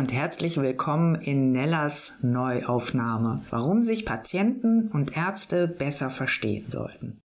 und herzlich willkommen in Nellas Neuaufnahme, warum sich Patienten und Ärzte besser verstehen sollten.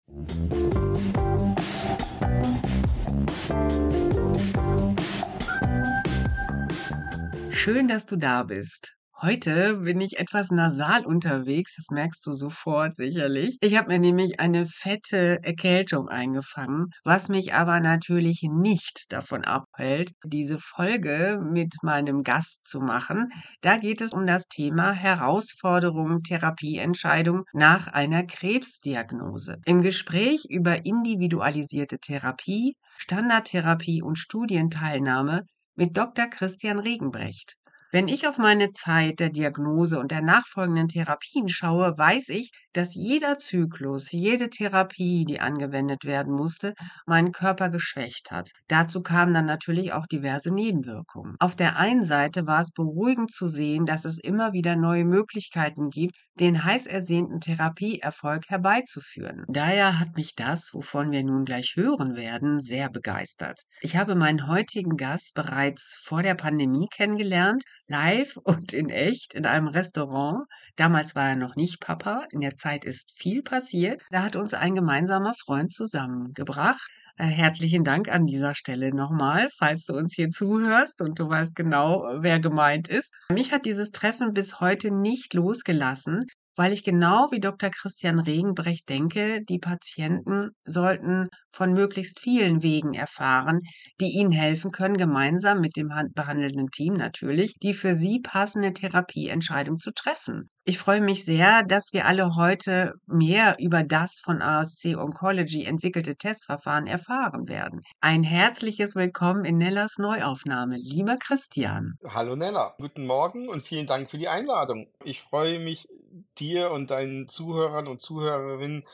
Schön, dass du da bist. Heute bin ich etwas nasal unterwegs, das merkst du sofort sicherlich. Ich habe mir nämlich eine fette Erkältung eingefangen, was mich aber natürlich nicht davon abhält, diese Folge mit meinem Gast zu machen. Da geht es um das Thema Herausforderungen Therapieentscheidung nach einer Krebsdiagnose. Im Gespräch über individualisierte Therapie, Standardtherapie und Studienteilnahme mit Dr. Christian Regenbrecht. Wenn ich auf meine Zeit der Diagnose und der nachfolgenden Therapien schaue, weiß ich, dass jeder Zyklus, jede Therapie, die angewendet werden musste, meinen Körper geschwächt hat. Dazu kamen dann natürlich auch diverse Nebenwirkungen. Auf der einen Seite war es beruhigend zu sehen, dass es immer wieder neue Möglichkeiten gibt, den heiß ersehnten Therapieerfolg herbeizuführen. Daher hat mich das, wovon wir nun gleich hören werden, sehr begeistert. Ich habe meinen heutigen Gast bereits vor der Pandemie kennengelernt, live und in echt in einem Restaurant. Damals war er noch nicht Papa. In der Zeit ist viel passiert. Da hat uns ein gemeinsamer Freund zusammengebracht. Äh, herzlichen Dank an dieser Stelle nochmal, falls du uns hier zuhörst und du weißt genau, wer gemeint ist. Mich hat dieses Treffen bis heute nicht losgelassen weil ich genau wie Dr. Christian Regenbrecht denke, die Patienten sollten von möglichst vielen Wegen erfahren, die ihnen helfen können, gemeinsam mit dem behandelnden Team natürlich, die für sie passende Therapieentscheidung zu treffen. Ich freue mich sehr, dass wir alle heute mehr über das von ASC Oncology entwickelte Testverfahren erfahren werden. Ein herzliches Willkommen in Nellas Neuaufnahme, lieber Christian. Hallo Nella, guten Morgen und vielen Dank für die Einladung. Ich freue mich, dir und deinen Zuhörern und Zuhörerinnen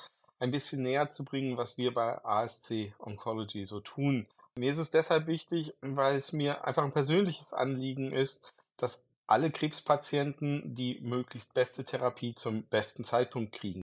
ein bisschen näher zu bringen, was wir bei ASC Oncology so tun. Mir ist es deshalb wichtig, weil es mir einfach ein persönliches Anliegen ist, dass alle Krebspatienten die möglichst beste Therapie zum besten Zeitpunkt kriegen.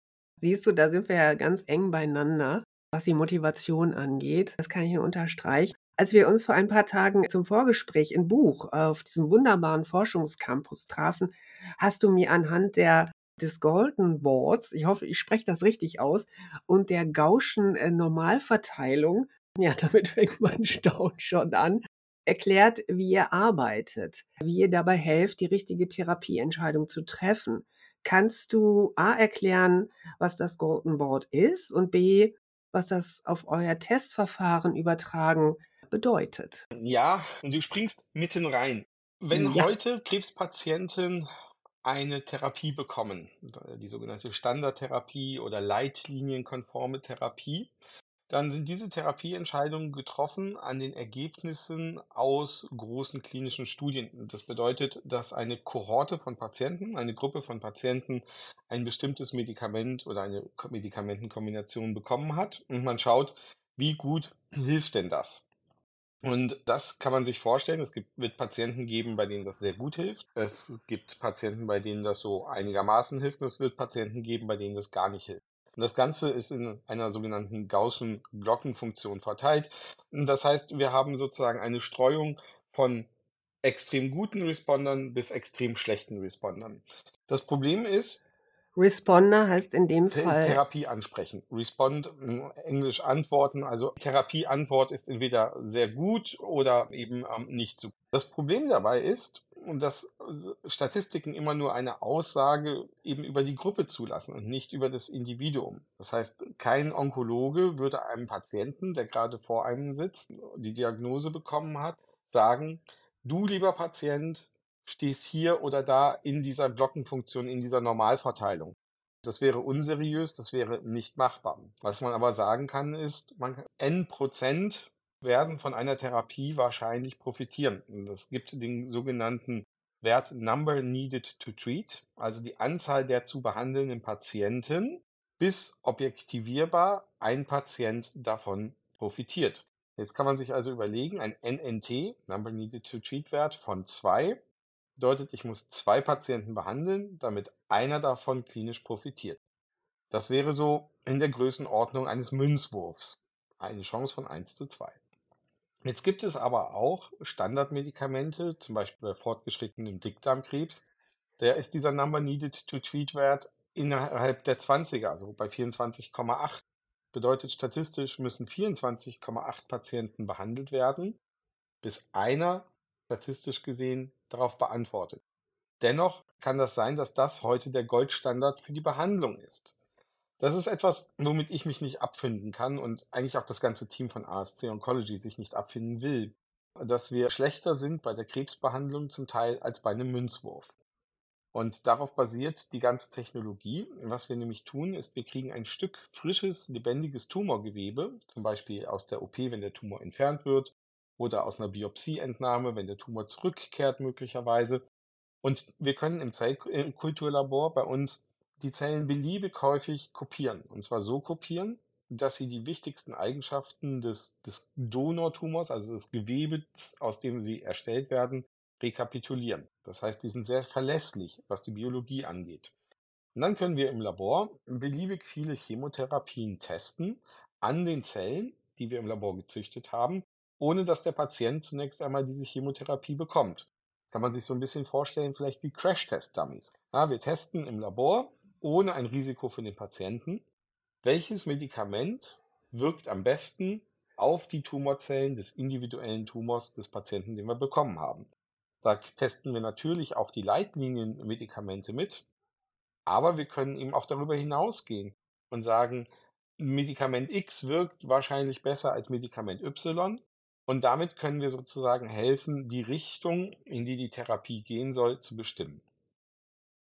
Siehst du, da sind wir ja ganz eng beieinander, was die Motivation angeht. Das kann ich nur unterstreichen. Als wir uns vor ein paar Tagen zum Vorgespräch in Buch auf diesem wunderbaren Forschungscampus trafen, hast du mir anhand der des Golden Boards, ich hoffe, ich spreche das richtig aus, und der Gaußschen äh, Normalverteilung, ja, damit fängt mein Staunen schon an, erklärt, wie ihr arbeitet, wie ihr dabei helft, die richtige Therapieentscheidung zu treffen. Kannst du A erklären, was das Golden Board ist und B, was das auf euer Testverfahren übertragen bedeutet? Ja, und du springst mitten rein. Wenn ja. heute Krebspatienten eine Therapie bekommen, die sogenannte Standardtherapie oder leitlinienkonforme Therapie, dann sind diese Therapieentscheidungen getroffen an den Ergebnissen aus großen klinischen Studien. Das bedeutet, dass eine Kohorte von Patienten, eine Gruppe von Patienten ein bestimmtes Medikament oder eine Medikamentenkombination bekommen hat und man schaut, wie gut hilft denn das? Und das kann man sich vorstellen. Es gibt, wird Patienten geben, bei denen das sehr gut hilft. Es gibt Patienten, bei denen das so einigermaßen hilft. Und es wird Patienten geben, bei denen das gar nicht hilft. Und das Ganze ist in einer sogenannten Gaußschen Glockenfunktion verteilt. Und das heißt, wir haben sozusagen eine Streuung von extrem guten Respondern bis extrem schlechten Respondern. Das Problem ist, Responder heißt in dem Fall. Therapie ansprechen. Respond, hm, Englisch antworten. Also Therapieantwort ist entweder sehr gut oder eben ähm, nicht so. Das Problem dabei ist, dass Statistiken immer nur eine Aussage eben über die Gruppe zulassen und nicht über das Individuum. Das heißt, kein Onkologe würde einem Patienten, der gerade vor einem sitzt, die Diagnose bekommen hat, sagen, du lieber Patient, stehst hier oder da in dieser Glockenfunktion, in dieser Normalverteilung. Das wäre unseriös, das wäre nicht machbar. Was man aber sagen kann, ist, man n Prozent werden von einer Therapie wahrscheinlich profitieren. Und es gibt den sogenannten Wert Number Needed to Treat, also die Anzahl der zu behandelnden Patienten, bis objektivierbar ein Patient davon profitiert. Jetzt kann man sich also überlegen, ein NNT, Number Needed to Treat Wert von 2, bedeutet, ich muss zwei Patienten behandeln, damit einer davon klinisch profitiert. Das wäre so in der Größenordnung eines Münzwurfs. Eine Chance von 1 zu 2. Jetzt gibt es aber auch Standardmedikamente, zum Beispiel bei fortgeschrittenem Dickdarmkrebs. Da ist dieser Number Needed to Treat Wert innerhalb der 20er, also bei 24,8. Bedeutet statistisch müssen 24,8 Patienten behandelt werden, bis einer statistisch gesehen darauf beantwortet. Dennoch kann das sein, dass das heute der Goldstandard für die Behandlung ist. Das ist etwas, womit ich mich nicht abfinden kann und eigentlich auch das ganze Team von ASC Oncology sich nicht abfinden will, dass wir schlechter sind bei der Krebsbehandlung zum Teil als bei einem Münzwurf. Und darauf basiert die ganze Technologie. Was wir nämlich tun, ist, wir kriegen ein Stück frisches, lebendiges Tumorgewebe, zum Beispiel aus der OP, wenn der Tumor entfernt wird, oder aus einer Biopsieentnahme, wenn der Tumor zurückkehrt möglicherweise. Und wir können im Zellkulturlabor bei uns die Zellen beliebig häufig kopieren. Und zwar so kopieren, dass sie die wichtigsten Eigenschaften des, des Donortumors, also des Gewebes, aus dem sie erstellt werden, rekapitulieren. Das heißt, die sind sehr verlässlich, was die Biologie angeht. Und dann können wir im Labor beliebig viele Chemotherapien testen an den Zellen, die wir im Labor gezüchtet haben, ohne dass der Patient zunächst einmal diese Chemotherapie bekommt. Kann man sich so ein bisschen vorstellen, vielleicht wie Crash-Test-Dummies. Ja, wir testen im Labor ohne ein Risiko für den Patienten, welches Medikament wirkt am besten auf die Tumorzellen des individuellen Tumors des Patienten, den wir bekommen haben. Da testen wir natürlich auch die Leitlinienmedikamente mit, aber wir können eben auch darüber hinausgehen und sagen, Medikament X wirkt wahrscheinlich besser als Medikament Y und damit können wir sozusagen helfen, die Richtung, in die die Therapie gehen soll, zu bestimmen.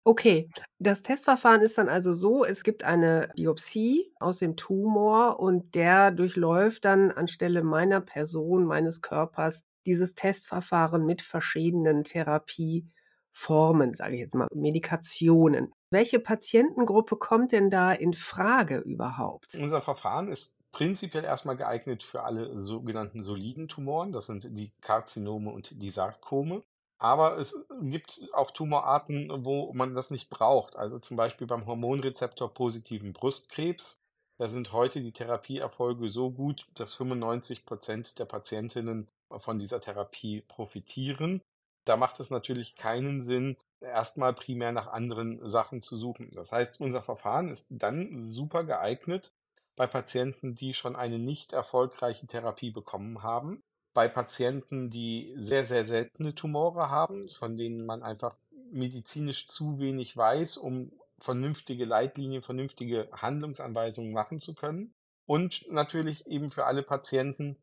Okay, das Testverfahren ist dann also so, es gibt eine Biopsie aus dem Tumor und der durchläuft dann anstelle meiner Person, meines Körpers, dieses Testverfahren mit verschiedenen Therapieformen, sage ich jetzt mal, Medikationen. Welche Patientengruppe kommt denn da in Frage überhaupt? Unser Verfahren ist prinzipiell erstmal geeignet für alle sogenannten soliden Tumoren, das sind die Karzinome und die Sarkome. Aber es gibt auch Tumorarten, wo man das nicht braucht. Also zum Beispiel beim Hormonrezeptor-positiven Brustkrebs. Da sind heute die Therapieerfolge so gut, dass 95 Prozent der Patientinnen von dieser Therapie profitieren. Da macht es natürlich keinen Sinn, erstmal primär nach anderen Sachen zu suchen. Das heißt, unser Verfahren ist dann super geeignet bei Patienten, die schon eine nicht erfolgreiche Therapie bekommen haben bei Patienten, die sehr, sehr seltene Tumore haben, von denen man einfach medizinisch zu wenig weiß, um vernünftige Leitlinien, vernünftige Handlungsanweisungen machen zu können. Und natürlich eben für alle Patienten,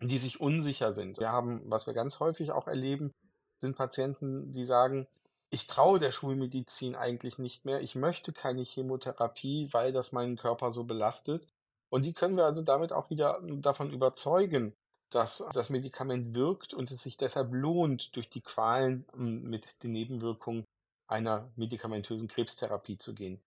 die sich unsicher sind. Wir haben, was wir ganz häufig auch erleben, sind Patienten, die sagen, ich traue der Schulmedizin eigentlich nicht mehr, ich möchte keine Chemotherapie, weil das meinen Körper so belastet. Und die können wir also damit auch wieder davon überzeugen, dass das Medikament wirkt und es sich deshalb lohnt, durch die Qualen hm, mit den Nebenwirkungen einer medikamentösen Krebstherapie zu gehen.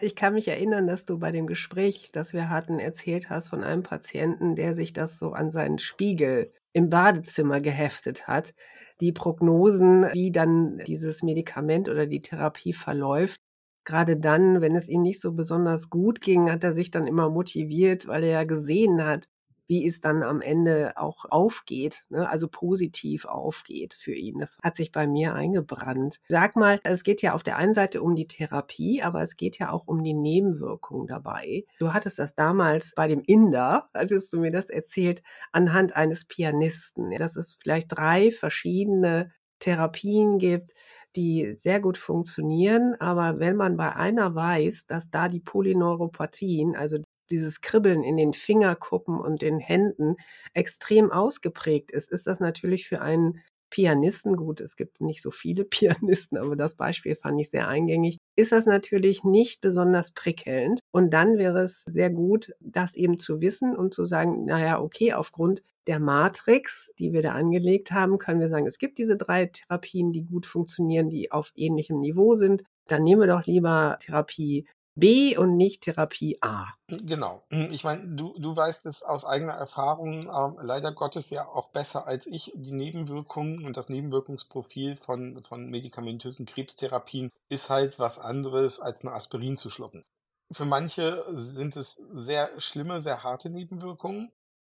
Ich kann mich erinnern, dass du bei dem Gespräch, das wir hatten, erzählt hast von einem Patienten, der sich das so an seinen Spiegel im Badezimmer geheftet hat. Die Prognosen, wie dann dieses Medikament oder die Therapie verläuft. Gerade dann, wenn es ihm nicht so besonders gut ging, hat er sich dann immer motiviert, weil er ja gesehen hat, wie es dann am Ende auch aufgeht, ne? also positiv aufgeht für ihn. Das hat sich bei mir eingebrannt. Sag mal, es geht ja auf der einen Seite um die Therapie, aber es geht ja auch um die Nebenwirkungen dabei. Du hattest das damals bei dem Inder, hattest du mir das erzählt, anhand eines Pianisten, dass es vielleicht drei verschiedene Therapien gibt, die sehr gut funktionieren. Aber wenn man bei einer weiß, dass da die Polyneuropathien, also dieses Kribbeln in den Fingerkuppen und den Händen extrem ausgeprägt ist, ist das natürlich für einen Pianisten, gut, es gibt nicht so viele Pianisten, aber das Beispiel fand ich sehr eingängig, ist das natürlich nicht besonders prickelnd. Und dann wäre es sehr gut, das eben zu wissen und zu sagen, naja, okay, aufgrund der Matrix, die wir da angelegt haben, können wir sagen, es gibt diese drei Therapien, die gut funktionieren, die auf ähnlichem Niveau sind. Dann nehmen wir doch lieber Therapie B und nicht Therapie A. Genau. Hm, ich meine, du, du weißt es aus eigener Erfahrung, ähm, leider Gottes ja auch besser als ich, die Nebenwirkungen und das Nebenwirkungsprofil von, von medikamentösen Krebstherapien ist halt was anderes als eine Aspirin zu schlucken. Für manche sind es sehr schlimme, sehr harte Nebenwirkungen.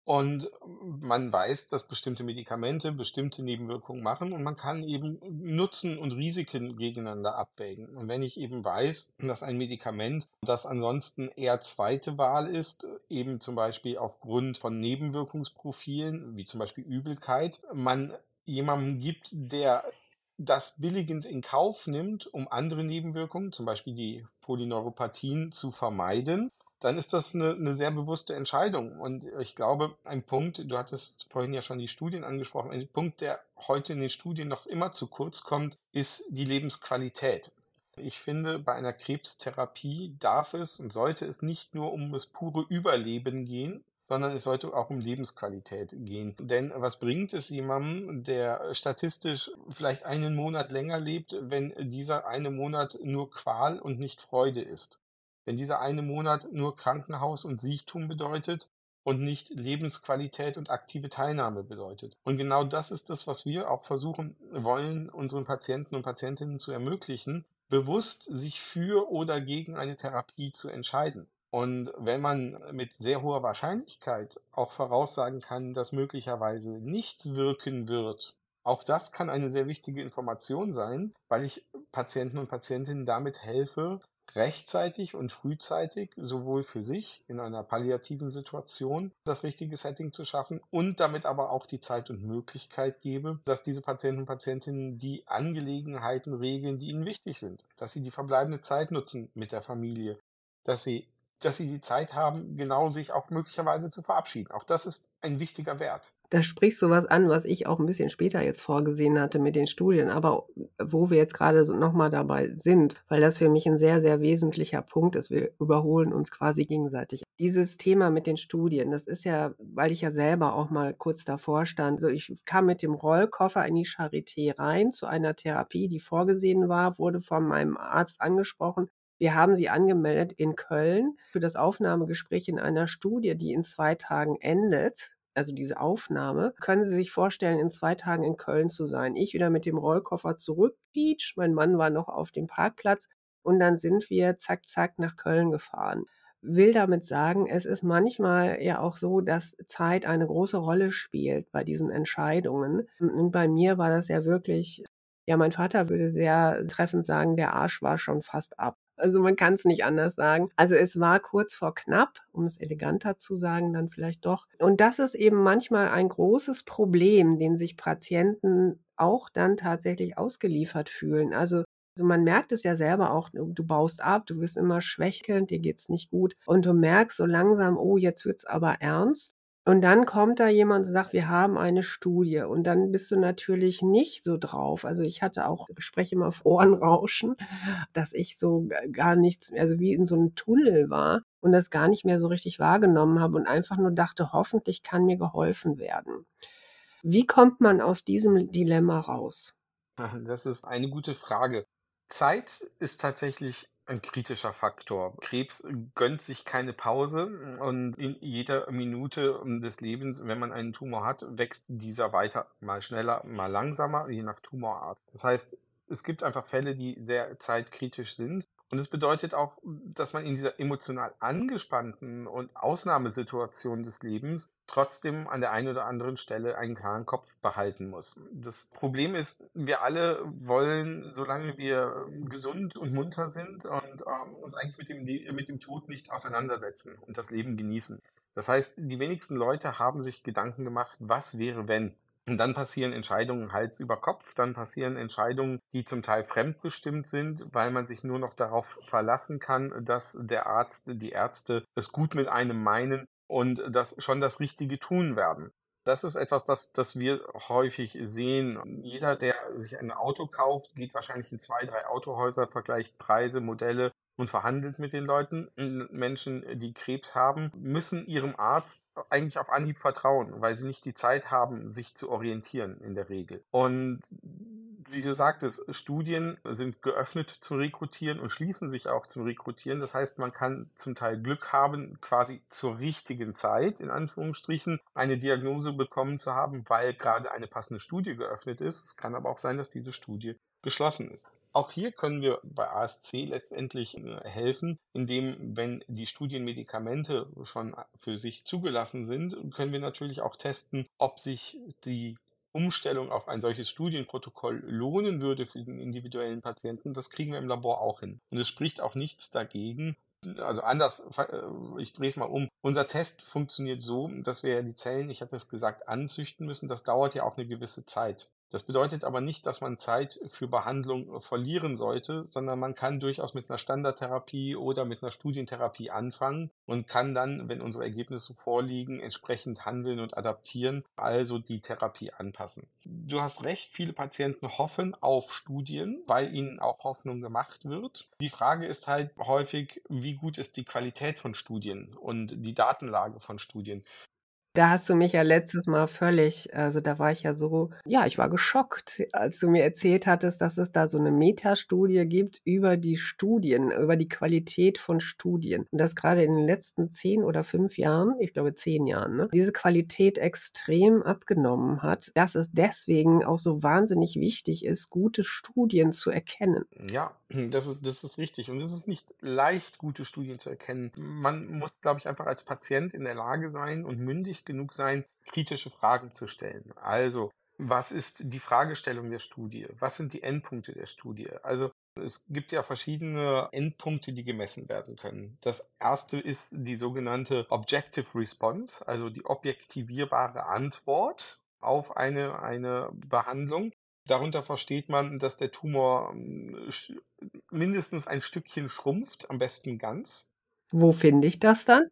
Und man weiß, dass bestimmte Medikamente bestimmte Nebenwirkungen machen und man kann eben Nutzen und Risiken gegeneinander abwägen. Und wenn ich eben weiß, dass ein Medikament, das ansonsten eher zweite Wahl ist, eben zum Beispiel aufgrund von Nebenwirkungsprofilen, wie zum Beispiel Übelkeit, man jemandem gibt, der das billigend in Kauf nimmt, um andere Nebenwirkungen, zum Beispiel die Polyneuropathien, zu vermeiden, dann ist das eine, eine sehr bewusste Entscheidung. Und ich glaube, ein Punkt, du hattest vorhin ja schon die Studien angesprochen, ein Punkt, der heute in den Studien noch immer zu kurz kommt, ist die Lebensqualität. Ich finde, bei einer Krebstherapie darf es und sollte es nicht nur um das pure Überleben gehen, sondern es sollte auch um Lebensqualität gehen. Denn was bringt es jemandem, der statistisch vielleicht einen Monat länger lebt, wenn dieser eine Monat nur Qual und nicht Freude ist? Wenn dieser eine Monat nur Krankenhaus und Siechtum bedeutet und nicht Lebensqualität und aktive Teilnahme bedeutet. Und genau das ist das, was wir auch versuchen wollen, unseren Patienten und Patientinnen zu ermöglichen, bewusst sich für oder gegen eine Therapie zu entscheiden. Und wenn man mit sehr hoher Wahrscheinlichkeit auch voraussagen kann, dass möglicherweise nichts wirken wird, auch das kann eine sehr wichtige Information sein, weil ich Patienten und Patientinnen damit helfe, rechtzeitig und frühzeitig sowohl für sich in einer palliativen Situation das richtige Setting zu schaffen und damit aber auch die Zeit und Möglichkeit gebe, dass diese Patienten und Patientinnen die Angelegenheiten regeln, die ihnen wichtig sind, dass sie die verbleibende Zeit nutzen mit der Familie, dass sie dass sie die Zeit haben, genau sich auch möglicherweise zu verabschieden. Auch das ist ein wichtiger Wert. Da sprichst du was an, was ich auch ein bisschen später jetzt vorgesehen hatte mit den Studien, aber wo wir jetzt gerade so nochmal dabei sind, weil das für mich ein sehr, sehr wesentlicher Punkt ist. Wir überholen uns quasi gegenseitig. Dieses Thema mit den Studien, das ist ja, weil ich ja selber auch mal kurz davor stand, so ich kam mit dem Rollkoffer in die Charité rein zu einer Therapie, die vorgesehen war, wurde von meinem Arzt angesprochen, wir haben sie angemeldet in Köln für das Aufnahmegespräch in einer Studie, die in zwei Tagen endet. Also diese Aufnahme. Können Sie sich vorstellen, in zwei Tagen in Köln zu sein? Ich wieder mit dem Rollkoffer zurück, Beach. Mein Mann war noch auf dem Parkplatz. Und dann sind wir zack, zack nach Köln gefahren will damit sagen, es ist manchmal ja auch so, dass Zeit eine große Rolle spielt bei diesen Entscheidungen. Und bei mir war das ja wirklich, ja, mein Vater würde sehr treffend sagen, der Arsch war schon fast ab. Also man kann es nicht anders sagen. Also es war kurz vor knapp, um es eleganter zu sagen, dann vielleicht doch. Und das ist eben manchmal ein großes Problem, den sich Patienten auch dann tatsächlich ausgeliefert fühlen. Also also man merkt es ja selber auch, du baust ab, du wirst immer schwächelnd, dir geht's nicht gut und du merkst so langsam, oh, jetzt wird's aber ernst. Und dann kommt da jemand und sagt, wir haben eine Studie. Und dann bist du natürlich nicht so drauf. Also ich hatte auch, ich spreche immer auf Ohrenrauschen, dass ich so gar nichts, also wie in so einem Tunnel war und das gar nicht mehr so richtig wahrgenommen habe und einfach nur dachte, hoffentlich kann mir geholfen werden. Wie kommt man aus diesem Dilemma raus? Das ist eine gute Frage. Zeit ist tatsächlich ein kritischer Faktor. Krebs gönnt sich keine Pause und in jeder Minute des Lebens, wenn man einen Tumor hat, wächst dieser weiter, mal schneller, mal langsamer, je nach Tumorart. Das heißt, es gibt einfach Fälle, die sehr zeitkritisch sind und es bedeutet auch, dass man in dieser emotional angespannten und Ausnahmesituation des Lebens trotzdem an der einen oder anderen Stelle einen klaren Kopf behalten muss. Das Problem ist, wir alle wollen, solange wir gesund und munter sind und ähm, uns eigentlich mit dem, mit dem Tod nicht auseinandersetzen und das Leben genießen. Das heißt, die wenigsten Leute haben sich Gedanken gemacht, was wäre, wenn. Und dann passieren Entscheidungen Hals über Kopf, dann passieren Entscheidungen, die zum Teil fremdbestimmt sind, weil man sich nur noch darauf verlassen kann, dass der Arzt, die Ärzte es gut mit einem meinen und das schon das Richtige tun werden. Das ist etwas, das, das wir häufig sehen. Jeder, der sich ein Auto kauft, geht wahrscheinlich in zwei, drei Autohäuser, vergleicht Preise, Modelle und verhandelt mit den Leuten. Menschen, die Krebs haben, müssen ihrem Arzt eigentlich auf Anhieb vertrauen, weil sie nicht die Zeit haben, sich zu orientieren in der Regel. Und wie du sagtest, Studien sind geöffnet zum Rekrutieren und schließen sich auch zum Rekrutieren. Das heißt, man kann zum Teil Glück haben, quasi zur richtigen Zeit, in Anführungsstrichen, eine Diagnose bekommen zu haben, weil gerade eine passende Studie geöffnet ist. Es kann aber auch sein, dass diese Studie geschlossen ist. Auch hier können wir bei ASC letztendlich äh, helfen, indem, wenn die Studienmedikamente schon für sich zugelassen sind, können wir natürlich auch testen, ob sich die Umstellung auf ein solches Studienprotokoll lohnen würde für den individuellen Patienten. Das kriegen wir im Labor auch hin. Und es spricht auch nichts dagegen, also anders, äh, ich drehe es mal um. Unser Test funktioniert so, dass wir die Zellen, ich hatte es gesagt, anzüchten müssen. Das dauert ja auch eine gewisse Zeit. Das bedeutet aber nicht, dass man Zeit für Behandlung verlieren sollte, sondern man kann durchaus mit einer Standardtherapie oder mit einer Studientherapie anfangen und kann dann, wenn unsere Ergebnisse vorliegen, entsprechend handeln und adaptieren, also die Therapie anpassen. Du hast recht, viele Patienten hoffen auf Studien, weil ihnen auch Hoffnung gemacht wird. Die Frage ist halt häufig, wie gut ist die Qualität von Studien und die Datenlage von Studien. Da hast du mich ja letztes Mal völlig also, da war ich ja so ja, ich war geschockt, als du mir erzählt hattest, dass es da so eine Metastudie gibt über die Studien, über die Qualität von Studien. Und dass gerade in den letzten zehn oder fünf Jahren, ich glaube zehn Jahren, ne, diese Qualität extrem abgenommen hat, dass es deswegen auch so wahnsinnig wichtig ist, gute Studien zu erkennen. Ja, das ist das ist richtig. Und es ist nicht leicht, gute Studien zu erkennen. Man muss, glaube ich, einfach als Patient in der Lage sein und mündig genug sein, kritische Fragen zu stellen. Also, was ist die Fragestellung der Studie? Was sind die Endpunkte der Studie? Also, es gibt ja verschiedene Endpunkte, die gemessen werden können. Das erste ist die sogenannte Objective Response, also die objektivierbare Antwort auf eine, eine Behandlung. Darunter versteht man, dass der Tumor hm, mindestens ein Stückchen schrumpft, am besten ganz. Wo finde ich das dann?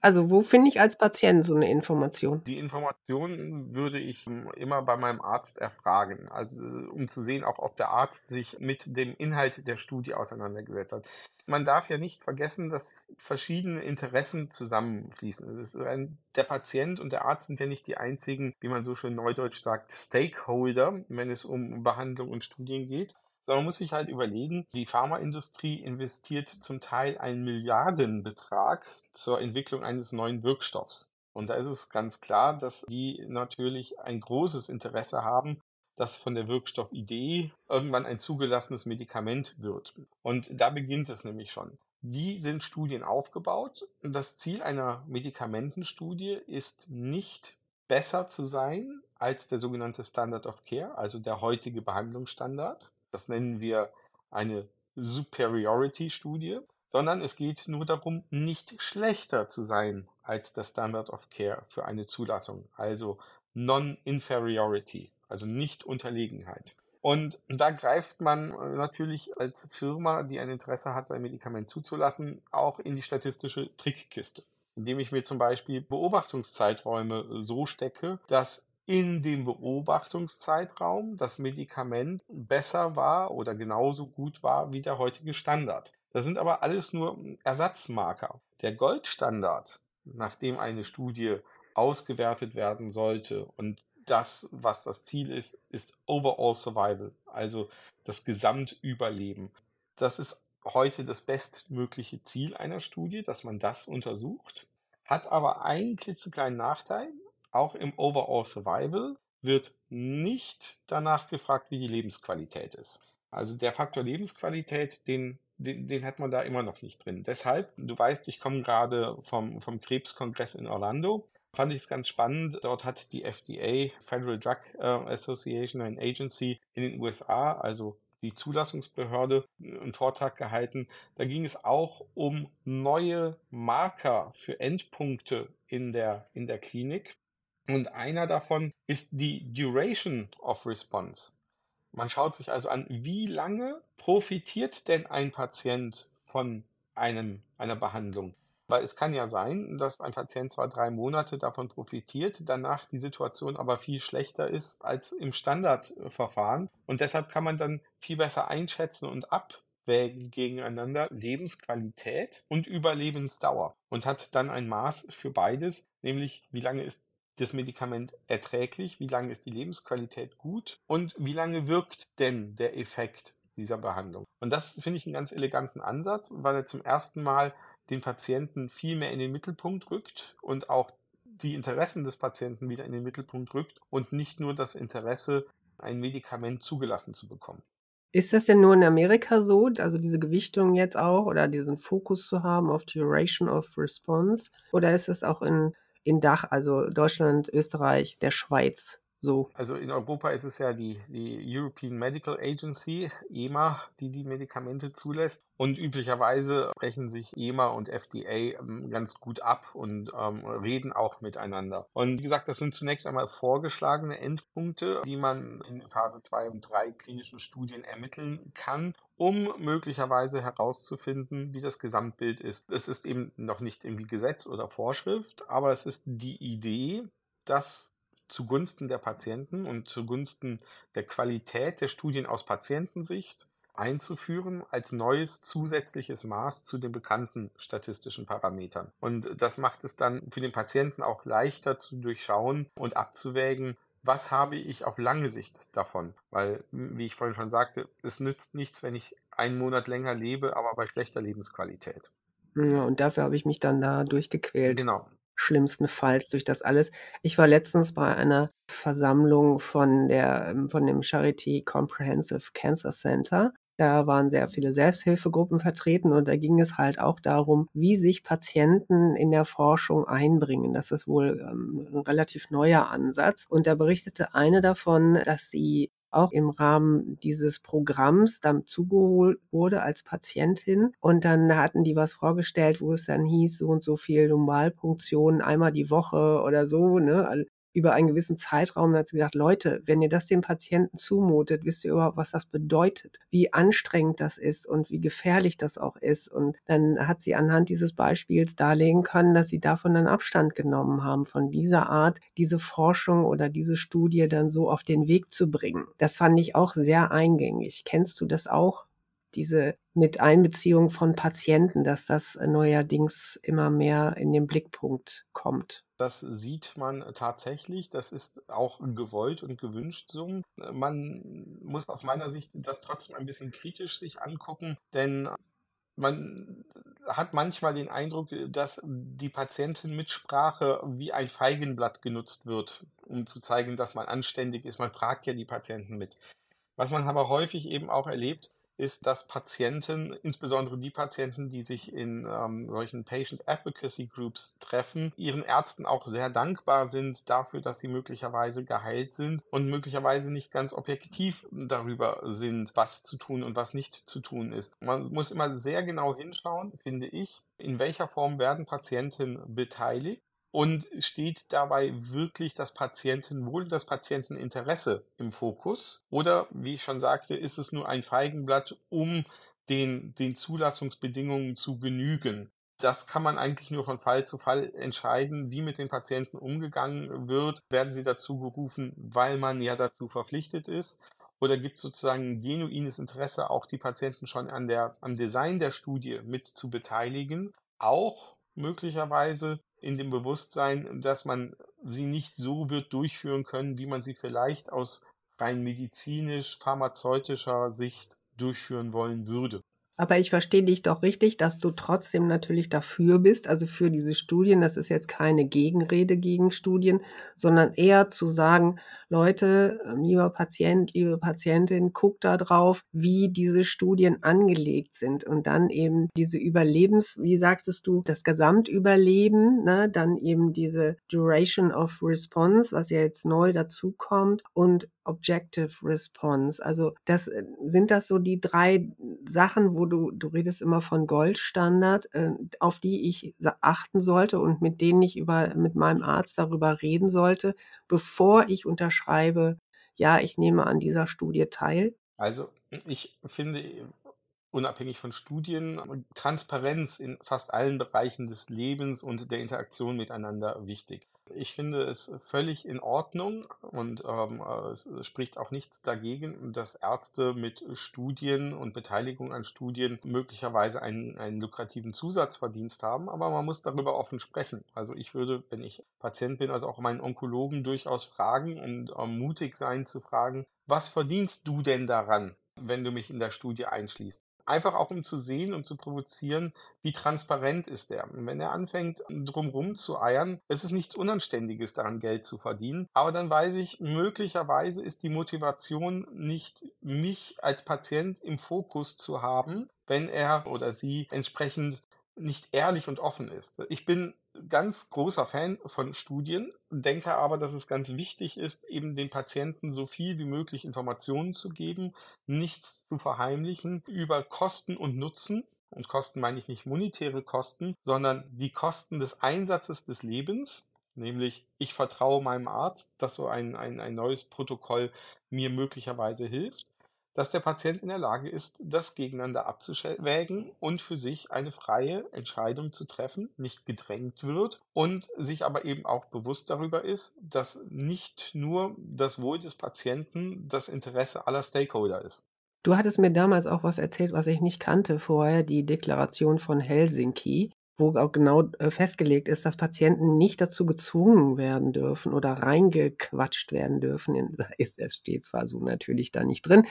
Also, wo finde ich als Patient so eine Information? Die Information würde ich hm, immer bei meinem Arzt erfragen, also um zu sehen, auch ob der Arzt sich mit dem Inhalt der Studie auseinandergesetzt hat. Man darf ja nicht vergessen, dass verschiedene Interessen zusammenfließen. Der Patient und der Arzt sind ja nicht die einzigen, wie man so schön neudeutsch sagt, Stakeholder, wenn es um Behandlung und Studien geht sondern man muss sich halt überlegen, die Pharmaindustrie investiert zum Teil einen Milliardenbetrag zur Entwicklung eines neuen Wirkstoffs. Und da ist es ganz klar, dass die natürlich ein großes Interesse haben, dass von der Wirkstoffidee irgendwann ein zugelassenes Medikament wird. Und da beginnt es nämlich schon. Wie sind Studien aufgebaut? Das Ziel einer Medikamentenstudie ist nicht besser zu sein als der sogenannte Standard of Care, also der heutige Behandlungsstandard, das nennen wir eine Superiority-Studie, sondern es geht nur darum, nicht schlechter zu sein als der Standard of Care für eine Zulassung, also Non-Inferiority, also nicht Unterlegenheit. Und da greift man äh, natürlich als Firma, die ein Interesse hat, ein Medikament zuzulassen, auch in die statistische Trickkiste, indem ich mir zum Beispiel Beobachtungszeiträume so stecke, dass in dem Beobachtungszeitraum das Medikament besser war oder genauso gut war wie der heutige Standard. Das sind aber alles nur Ersatzmarker. Der Goldstandard, nachdem eine Studie ausgewertet werden sollte und das, was das Ziel ist, ist Overall Survival, also das Gesamtüberleben. Das ist heute das bestmögliche Ziel einer Studie, dass man das untersucht, hat aber einen klitzekleinen Nachteil, auch im Overall Survival wird nicht danach gefragt, wie die Lebensqualität ist. Also der Faktor Lebensqualität, den, den, den hat man da immer noch nicht drin. Deshalb, du weißt, ich komme gerade vom, vom Krebskongress in Orlando. Fand ich es ganz spannend. Dort hat die FDA, Federal Drug äh, Association, ein Agency in den USA, also die Zulassungsbehörde, einen Vortrag gehalten. Da ging es auch um neue Marker für Endpunkte in der, in der Klinik. Und einer davon ist die Duration of Response. Man schaut sich also an, wie lange profitiert denn ein Patient von einem, einer Behandlung? Weil es kann ja sein, dass ein Patient zwar drei Monate davon profitiert, danach die Situation aber viel schlechter ist als im Standardverfahren. Und deshalb kann man dann viel besser einschätzen und abwägen gegeneinander Lebensqualität und Überlebensdauer und hat dann ein Maß für beides, nämlich wie lange ist das Medikament erträglich, wie lange ist die Lebensqualität gut und wie lange wirkt denn der Effekt dieser Behandlung. Und das finde ich einen ganz eleganten Ansatz, weil er zum ersten Mal den Patienten viel mehr in den Mittelpunkt rückt und auch die Interessen des Patienten wieder in den Mittelpunkt rückt und nicht nur das Interesse, ein Medikament zugelassen zu bekommen. Ist das denn nur in Amerika so, also diese Gewichtung jetzt auch oder diesen Fokus zu haben auf Duration of Response? Oder ist es auch in, in Dach, also Deutschland, Österreich, der Schweiz so? Also in Europa ist es ja die, die European Medical Agency, EMA, die die Medikamente zulässt. Und üblicherweise sprechen sich EMA und FDA ähm, ganz gut ab und ähm, reden auch miteinander. Und wie gesagt, das sind zunächst einmal vorgeschlagene Endpunkte, die man in Phase 2 und 3 klinischen Studien ermitteln kann um möglicherweise herauszufinden, wie das Gesamtbild ist. Es ist eben noch nicht irgendwie Gesetz oder Vorschrift, aber es ist die Idee, dass zugunsten der Patienten und zugunsten der Qualität der Studien aus Patientensicht einzuführen als neues zusätzliches Maß zu den bekannten statistischen Parametern. Und das macht es dann für den Patienten auch leichter zu durchschauen und abzuwägen, was habe ich auf lange Sicht davon? Weil, wie ich vorhin schon sagte, es nützt nichts, wenn ich einen Monat länger lebe, aber bei schlechter Lebensqualität. Ja, und dafür habe ich mich dann da durchgequält. Genau schlimmstenfalls durch das alles. Ich war letztens bei einer Versammlung von der, ähm, von dem Charity Comprehensive Cancer Center. Da waren sehr viele Selbsthilfegruppen vertreten und da ging es halt auch darum, wie sich Patienten in der Forschung einbringen. Das ist wohl ähm, ein relativ neuer Ansatz. Und da berichtete eine davon, dass sie auch im Rahmen dieses Programms dann zugeholt wurde als Patientin. Und dann hatten die was vorgestellt, wo es dann hieß, so und so viel Normalpunktionen einmal die Woche oder so, ne? Über einen gewissen Zeitraum. Hat sie gesagt, Leute, wenn ihr das dem Patienten zumutet, wisst ihr überhaupt, was das bedeutet, wie anstrengend das ist und wie gefährlich das auch ist. Und dann hat sie anhand dieses Beispiels darlegen können, dass sie davon dann Abstand genommen haben, von dieser Art, diese Forschung oder diese Studie dann so auf den Weg zu bringen. Das fand ich auch sehr eingängig. Kennst du das auch? Diese mit Einbeziehung von Patienten, dass das neuerdings immer mehr in den Blickpunkt kommt. Das sieht man tatsächlich. Das ist auch gewollt und gewünscht so. Man muss aus meiner Sicht das trotzdem ein bisschen kritisch sich angucken, denn man hat manchmal den Eindruck, dass die Patientenmitsprache wie ein Feigenblatt genutzt wird, um zu zeigen, dass man anständig ist. Man fragt ja die Patienten mit. Was man aber häufig eben auch erlebt, ist, dass Patienten, insbesondere die Patienten, die sich in ähm, solchen Patient Advocacy Groups treffen, ihren Ärzten auch sehr dankbar sind dafür, dass sie möglicherweise geheilt sind und möglicherweise nicht ganz objektiv darüber sind, was zu tun und was nicht zu tun ist. Man muss immer sehr genau hinschauen, finde ich, in welcher Form werden Patienten beteiligt und steht dabei wirklich das Patientenwohl, das Patienteninteresse im Fokus? Oder, wie ich schon sagte, ist es nur ein Feigenblatt, um den, den Zulassungsbedingungen zu genügen? Das kann man eigentlich nur von Fall zu Fall entscheiden, wie mit den Patienten umgegangen wird. Werden sie dazu gerufen, weil man ja dazu verpflichtet ist? Oder gibt es sozusagen ein genuines Interesse, auch die Patienten schon an der, am Design der Studie mit zu beteiligen? Auch möglicherweise in dem Bewusstsein, dass man sie nicht so wird durchführen können, wie man sie vielleicht aus rein medizinisch-pharmazeutischer Sicht durchführen wollen würde. Aber ich verstehe dich doch richtig, dass du trotzdem natürlich dafür bist, also für diese Studien. Das ist jetzt keine Gegenrede gegen Studien, sondern eher zu sagen, Leute, ähm, lieber Patient, liebe Patientin, guck da drauf, wie diese Studien angelegt sind. Und dann eben diese Überlebens, wie sagtest du, das Gesamtüberleben, ne, dann eben diese Duration of Response, was ja jetzt neu dazukommt. Und Objective Response. Also das äh, sind das so die drei Sachen, wo du, du redest immer von Goldstandard, äh, auf die ich achten sollte und mit denen ich über, mit meinem Arzt darüber reden sollte, bevor ich unterschreibe, ja, ich nehme an dieser Studie teil? Also ich finde, unabhängig von Studien, Transparenz in fast allen Bereichen des Lebens und der Interaktion miteinander wichtig. Ich finde es völlig in Ordnung und ähm, es spricht auch nichts dagegen, dass Ärzte mit Studien und Beteiligung an Studien möglicherweise einen, einen lukrativen Zusatzverdienst haben, aber man muss darüber offen sprechen. Also ich würde, wenn ich Patient bin, also auch meinen Onkologen durchaus fragen und ähm, mutig sein zu fragen, was verdienst du denn daran, wenn du mich in der Studie einschließt? Einfach auch um zu sehen und zu provozieren, wie transparent ist er. Und wenn er anfängt, drumrum zu eiern, es ist nichts Unanständiges daran, Geld zu verdienen. Aber dann weiß ich, möglicherweise ist die Motivation nicht, mich als Patient im Fokus zu haben, wenn er oder sie entsprechend nicht ehrlich und offen ist. Ich bin ganz großer Fan von Studien, denke aber, dass es ganz wichtig ist, eben den Patienten so viel wie möglich Informationen zu geben, nichts zu verheimlichen über Kosten und Nutzen. Und Kosten meine ich nicht monetäre Kosten, sondern die Kosten des Einsatzes des Lebens, nämlich ich vertraue meinem Arzt, dass so ein, ein, ein neues Protokoll mir möglicherweise hilft dass der Patient in der Lage ist, das gegeneinander abzuwägen und für sich eine freie Entscheidung zu treffen, nicht gedrängt wird und sich aber eben auch bewusst darüber ist, dass nicht nur das Wohl des Patienten das Interesse aller Stakeholder ist. Du hattest mir damals auch was erzählt, was ich nicht kannte vorher, die Deklaration von Helsinki wo auch genau äh, festgelegt ist, dass Patienten nicht dazu gezwungen werden dürfen oder reingequatscht werden dürfen. Es steht zwar so natürlich da nicht drin,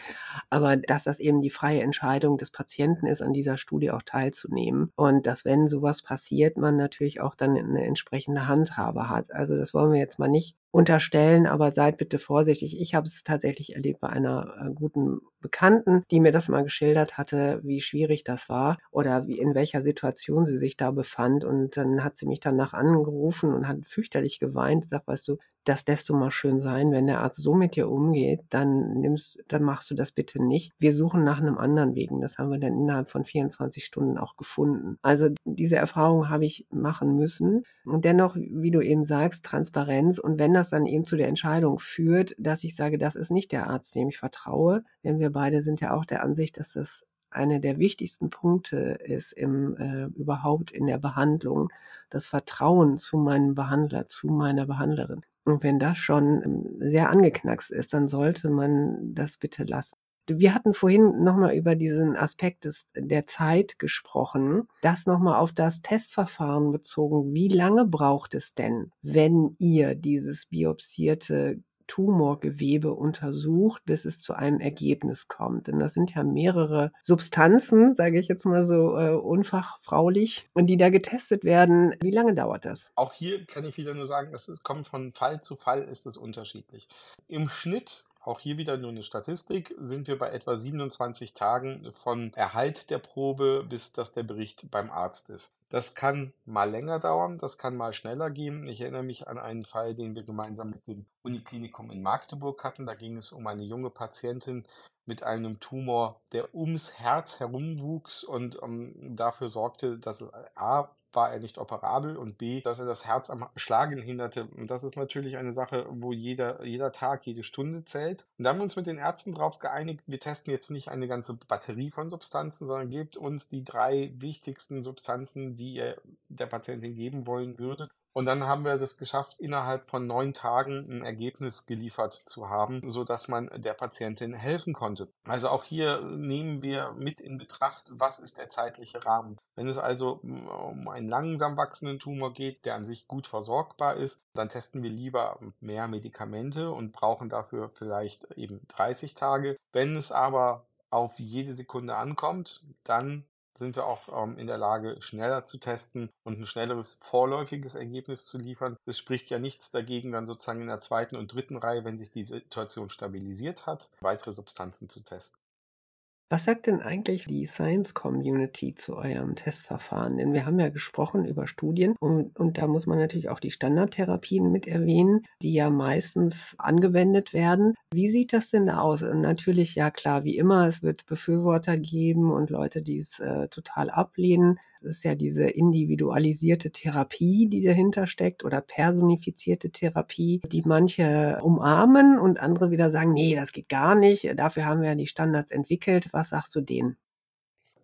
aber dass das eben die freie Entscheidung des Patienten ist, an dieser Studie auch teilzunehmen. Und dass, wenn sowas passiert, man natürlich auch dann eine entsprechende Handhabe hat. Also das wollen wir jetzt mal nicht unterstellen, aber seid bitte vorsichtig. Ich habe es tatsächlich erlebt bei einer äh, guten Bekannten, die mir das mal geschildert hatte, wie schwierig das war oder wie in welcher Situation sie sich da befand. Und dann hat sie mich danach angerufen und hat fürchterlich geweint, sagt, weißt du, das lässt du mal schön sein. Wenn der Arzt so mit dir umgeht, dann nimmst, dann machst du das bitte nicht. Wir suchen nach einem anderen Weg. Das haben wir dann innerhalb von 24 Stunden auch gefunden. Also diese Erfahrung habe ich machen müssen. Und dennoch, wie du eben sagst, Transparenz. Und wenn das dann eben zu der Entscheidung führt, dass ich sage, das ist nicht der Arzt, dem ich vertraue, denn wir beide sind ja auch der Ansicht, dass das eine der wichtigsten Punkte ist im, äh, überhaupt in der Behandlung, das Vertrauen zu meinem Behandler, zu meiner Behandlerin. Und wenn das schon ähm, sehr angeknackst ist, dann sollte man das bitte lassen. Wir hatten vorhin nochmal über diesen Aspekt des, der Zeit gesprochen. Das nochmal auf das Testverfahren bezogen. Wie lange braucht es denn, wenn ihr dieses biopsierte Tumorgewebe untersucht, bis es zu einem Ergebnis kommt. Denn das sind ja mehrere Substanzen, sage ich jetzt mal so äh, unfachfraulich, und die da getestet werden. Wie lange dauert das? Auch hier kann ich wieder nur sagen, es kommt von Fall zu Fall, ist es unterschiedlich. Im Schnitt auch hier wieder nur eine Statistik, sind wir bei etwa 27 Tagen von Erhalt der Probe, bis dass der Bericht beim Arzt ist. Das kann mal länger dauern, das kann mal schneller gehen. Ich erinnere mich an einen Fall, den wir gemeinsam mit dem Uniklinikum in Magdeburg hatten. Da ging es um eine junge Patientin mit einem Tumor, der ums Herz herumwuchs und um, ähm, dafür sorgte, dass es A war er nicht operabel und B, dass er das Herz am Schlagen hinderte. Und das ist natürlich eine Sache, wo jeder, jeder Tag, jede Stunde zählt. Und da haben wir uns mit den Ärzten darauf geeinigt, wir testen jetzt nicht eine ganze Batterie von Substanzen, sondern gebt uns die drei wichtigsten Substanzen, die ihr der Patientin geben wollen würdet. Und dann haben wir das geschafft, innerhalb von neun Tagen ein Ergebnis geliefert zu haben, so dass man der Patientin helfen konnte. Also auch hier nehmen wir mit in Betracht, was ist der zeitliche Rahmen. Wenn es also um einen langsam wachsenden Tumor geht, der an sich gut versorgbar ist, dann testen wir lieber mehr Medikamente und brauchen dafür vielleicht eben 30 Tage. Wenn es aber auf jede Sekunde ankommt, dann sind wir auch ähm, in der Lage, schneller zu testen und ein schnelleres vorläufiges Ergebnis zu liefern. Es spricht ja nichts dagegen, dann sozusagen in der zweiten und dritten Reihe, wenn sich die Situation stabilisiert hat, weitere Substanzen zu testen. Was sagt denn eigentlich die Science Community zu eurem Testverfahren? Denn wir haben ja gesprochen über Studien und, und da muss man natürlich auch die Standardtherapien mit erwähnen, die ja meistens angewendet werden. Wie sieht das denn da aus? Natürlich, ja klar, wie immer, es wird Befürworter geben und Leute, die es äh, total ablehnen. Es ist ja diese individualisierte Therapie, die dahinter steckt oder personifizierte Therapie, die manche umarmen und andere wieder sagen, nee, das geht gar nicht. Dafür haben wir ja die Standards entwickelt. Was sagst du denen?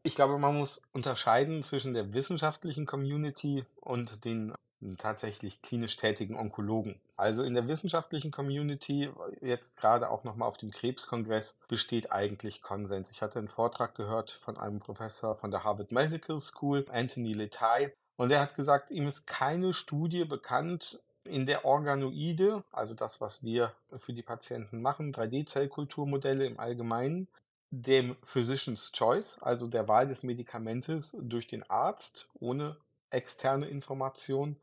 Ich glaube, man muss unterscheiden zwischen der wissenschaftlichen Community und den tatsächlich klinisch tätigen Onkologen. Also in der wissenschaftlichen Community, jetzt gerade auch nochmal auf dem Krebskongress, besteht eigentlich Konsens. Ich hatte einen Vortrag gehört von einem Professor von der Harvard Medical School, Anthony Letai, und er hat gesagt, ihm ist keine Studie bekannt, in der Organoide, also das, was wir für die Patienten machen, 3D-Zellkulturmodelle im Allgemeinen, dem Physician's Choice, also der Wahl des Medikamentes durch den Arzt ohne externe Information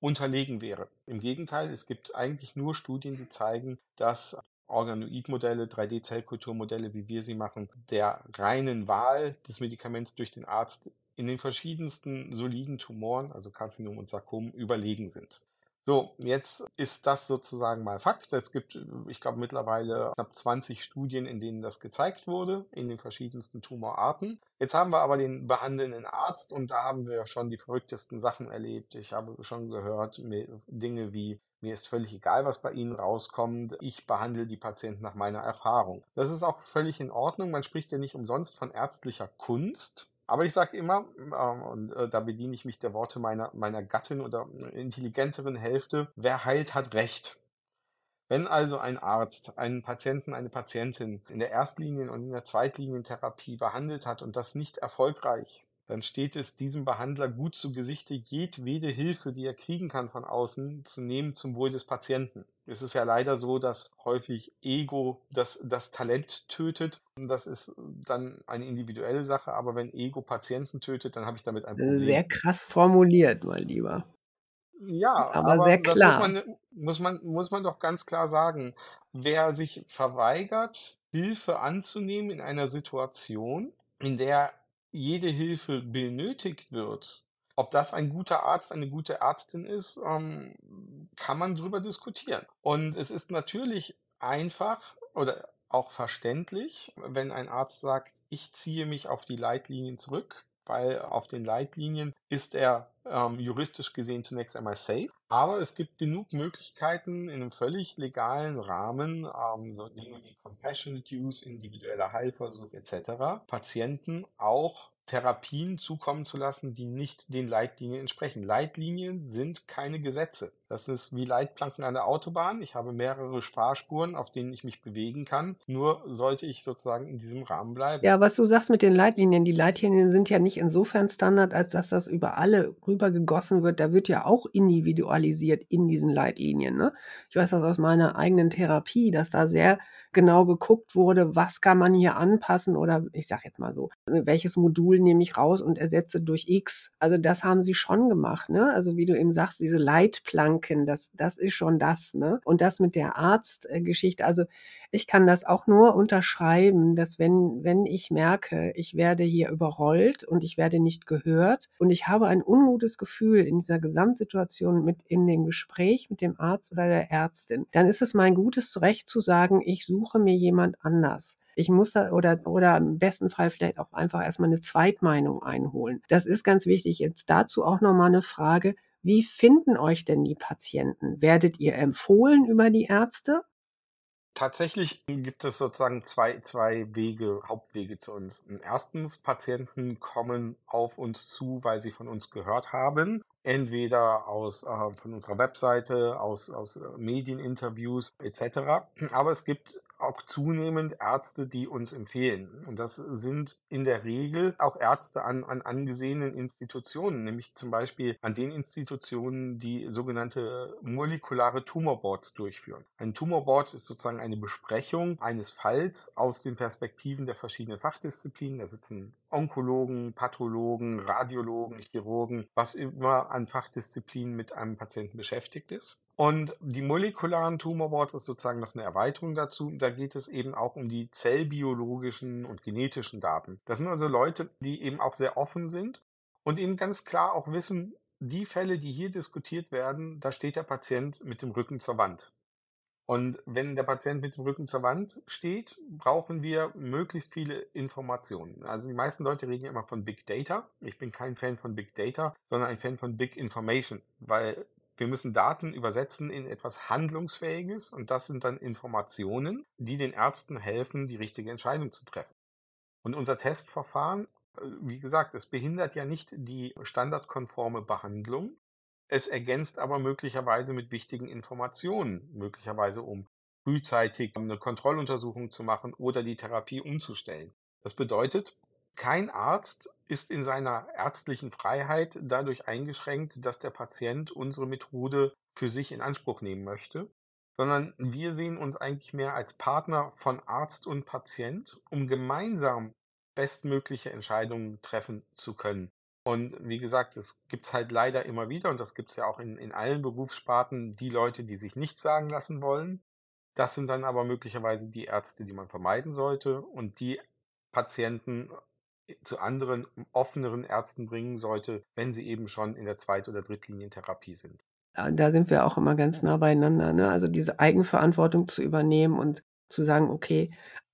unterlegen wäre. Im Gegenteil, es gibt eigentlich nur Studien, die zeigen, dass Organoidmodelle, 3D-Zellkulturmodelle, wie wir sie machen, der reinen Wahl des Medikaments durch den Arzt in den verschiedensten soliden Tumoren, also Karzinom und Sarkom, überlegen sind. So, jetzt ist das sozusagen mal Fakt. Es gibt, ich glaube, mittlerweile knapp 20 Studien, in denen das gezeigt wurde, in den verschiedensten Tumorarten. Jetzt haben wir aber den behandelnden Arzt und da haben wir schon die verrücktesten Sachen erlebt. Ich habe schon gehört, Dinge wie mir ist völlig egal, was bei Ihnen rauskommt. Ich behandle die Patienten nach meiner Erfahrung. Das ist auch völlig in Ordnung. Man spricht ja nicht umsonst von ärztlicher Kunst. Aber ich sage immer, äh, und äh, da bediene ich mich der Worte meiner, meiner Gattin oder intelligenteren Hälfte, wer heilt, hat Recht. Wenn also ein Arzt einen Patienten, eine Patientin in der Erstlinien- und in der Zweitlinientherapie behandelt hat und das nicht erfolgreich, dann steht es diesem Behandler gut zu Gesichte, jedwede Hilfe, die er kriegen kann von außen, zu nehmen zum Wohl des Patienten. Es ist ja leider so, dass häufig Ego das, das Talent tötet. Das ist dann eine individuelle Sache, aber wenn Ego Patienten tötet, dann habe ich damit ein Problem. Sehr krass formuliert, mein Lieber. Ja, aber, aber sehr klar. Muss man, muss, man, muss man doch ganz klar sagen. Wer sich verweigert, Hilfe anzunehmen in einer Situation, in der jede Hilfe benötigt wird, ob das ein guter Arzt, eine gute Ärztin ist, ähm, kann man drüber diskutieren. Und es ist natürlich einfach oder auch verständlich, wenn ein Arzt sagt, ich ziehe mich auf die Leitlinien zurück, weil auf den Leitlinien ist er ähm, juristisch gesehen zunächst einmal safe. Aber es gibt genug Möglichkeiten in einem völlig legalen Rahmen, ähm, so Dinge wie Compassionate Use, individueller Heilversuch etc., Patienten auch Therapien zukommen zu lassen, die nicht den Leitlinien entsprechen. Leitlinien sind keine Gesetze. Das ist wie Leitplanken an der Autobahn. Ich habe mehrere Fahrspuren, auf denen ich mich bewegen kann. Nur sollte ich sozusagen in diesem Rahmen bleiben. Ja, was du sagst mit den Leitlinien. Die Leitlinien sind ja nicht insofern Standard, als dass das über alle rübergegossen wird. Da wird ja auch individualisiert in diesen Leitlinien. Ne? Ich weiß das aus meiner eigenen Therapie, dass da sehr genau geguckt wurde, was kann man hier anpassen oder ich sage jetzt mal so, welches Modul nehme ich raus und ersetze durch X. Also das haben sie schon gemacht, ne? Also wie du eben sagst, diese Leitplanken, das, das ist schon das, ne? Und das mit der Arztgeschichte, also ich kann das auch nur unterschreiben, dass wenn, wenn ich merke, ich werde hier überrollt und ich werde nicht gehört und ich habe ein ungutes Gefühl in dieser Gesamtsituation mit in dem Gespräch mit dem Arzt oder der Ärztin, dann ist es mein gutes Recht zu sagen, ich suche mir jemand anders. Ich muss da oder, oder im besten Fall vielleicht auch einfach erstmal eine Zweitmeinung einholen. Das ist ganz wichtig. Jetzt dazu auch nochmal eine Frage. Wie finden euch denn die Patienten? Werdet ihr empfohlen über die Ärzte? Tatsächlich gibt es sozusagen zwei, zwei Wege, Hauptwege zu uns. Erstens, Patienten kommen auf uns zu, weil sie von uns gehört haben. Entweder aus, äh, von unserer Webseite, aus, aus äh, Medieninterviews etc. Aber es gibt auch zunehmend Ärzte, die uns empfehlen. Und das sind in der Regel auch Ärzte an, an angesehenen Institutionen, nämlich zum Beispiel an den Institutionen, die sogenannte molekulare Tumorboards durchführen. Ein Tumorboard ist sozusagen eine Besprechung eines Falls aus den Perspektiven der verschiedenen Fachdisziplinen. Da sitzen Onkologen, Pathologen, Radiologen, Chirurgen, was immer an Fachdisziplinen mit einem Patienten beschäftigt ist. Und die molekularen Tumorboards ist sozusagen noch eine Erweiterung dazu. Da geht es eben auch um die zellbiologischen und genetischen Daten. Das sind also Leute, die eben auch sehr offen sind und eben ganz klar auch wissen, die Fälle, die hier diskutiert werden, da steht der Patient mit dem Rücken zur Wand. Und wenn der Patient mit dem Rücken zur Wand steht, brauchen wir möglichst viele Informationen. Also die meisten Leute reden ja immer von Big Data. Ich bin kein Fan von Big Data, sondern ein Fan von Big Information, weil wir müssen Daten übersetzen in etwas Handlungsfähiges und das sind dann Informationen, die den Ärzten helfen, die richtige Entscheidung zu treffen. Und unser Testverfahren, äh, wie gesagt, es behindert ja nicht die standardkonforme Behandlung, es ergänzt aber möglicherweise mit wichtigen Informationen, möglicherweise um frühzeitig eine Kontrolluntersuchung zu machen oder die Therapie umzustellen. Das bedeutet, kein Arzt ist in seiner ärztlichen Freiheit dadurch eingeschränkt, dass der Patient unsere Methode für sich in Anspruch nehmen möchte. sondern wir sehen uns eigentlich mehr als Partner von Arzt und Patient, um gemeinsam bestmögliche Entscheidungen treffen zu können. Und wie gesagt, es gibt's halt leider immer wieder, und das gibt's ja auch in, in allen Berufssparten, die Leute, die sich nichts sagen lassen wollen. Das sind dann aber möglicherweise die Ärzte, die man vermeiden sollte und die Patienten zu anderen offeneren Ärzten bringen sollte, wenn sie eben schon in der Zweit- oder Drittlinientherapie sind. Da sind wir auch immer ganz nah beieinander. Ne? Also diese Eigenverantwortung zu übernehmen und zu sagen, okay,